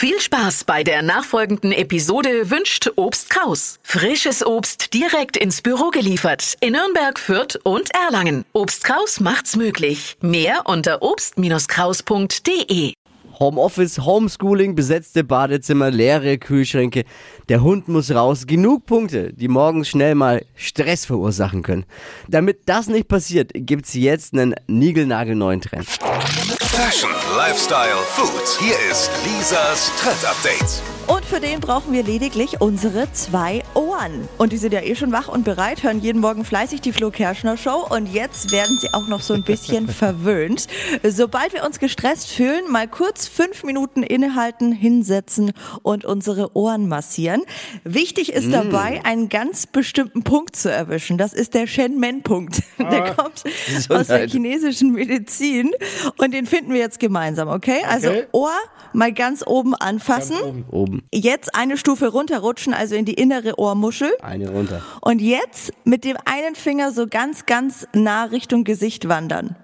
Viel Spaß bei der nachfolgenden Episode wünscht Obst Kraus. Frisches Obst direkt ins Büro geliefert in Nürnberg, Fürth und Erlangen. Obst Kraus macht's möglich. Mehr unter obst-kraus.de. Homeoffice, Homeschooling, besetzte Badezimmer, leere Kühlschränke. Der Hund muss raus. Genug Punkte, die morgens schnell mal Stress verursachen können. Damit das nicht passiert, gibt's jetzt einen niegelnagelneuen Trend. Fashion, Lifestyle, Food. Hier ist Lisas Trend Update. Und für den brauchen wir lediglich unsere zwei Ohren. Und die sind ja eh schon wach und bereit, hören jeden Morgen fleißig die Flo Kerschner Show. Und jetzt werden sie auch noch so ein bisschen verwöhnt. Sobald wir uns gestresst fühlen, mal kurz fünf Minuten innehalten, hinsetzen und unsere Ohren massieren. Wichtig ist dabei, einen ganz bestimmten Punkt zu erwischen. Das ist der Shen-Men-Punkt. Der kommt aus der Gesundheit. chinesischen Medizin. Und den finden wir jetzt gemeinsam, okay? Also Okay. Ohr mal ganz oben anfassen. Oben Jetzt eine Stufe runterrutschen, also in die innere Ohrmuschel. Eine runter. Und jetzt mit dem einen Finger so ganz, ganz nah Richtung Gesicht wandern.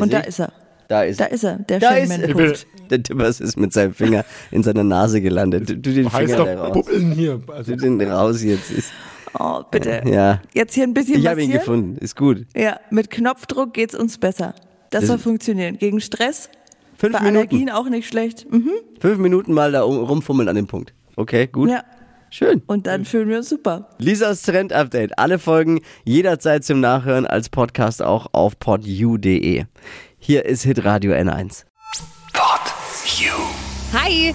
Und da ist er. Da ist, Da ist er, der Da ist er. Der Tippers ist mit seinem Finger in seiner Nase gelandet. Du, du den Heißt Finger doch raus. Bubbeln hier. Also, Du den raus jetzt. Ist, Oh, bitte. ja. Jetzt hier ein bisschen Ich habe ihn gefunden. Ist gut. Ja, mit Knopfdruck geht's uns besser. Das Das- soll funktionieren. Gegen Stress, Fünf bei Minuten. Allergien auch nicht schlecht. Mhm. Fünf Minuten mal da um- rumfummeln an dem Punkt. Okay, gut. Ja. Schön. Und dann fühlen wir uns super. Lisas Trend Update. Alle Folgen jederzeit zum Nachhören als Podcast auch auf podu.de. Hier ist Hitradio N1. Pod You. Hi!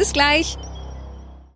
Bis gleich.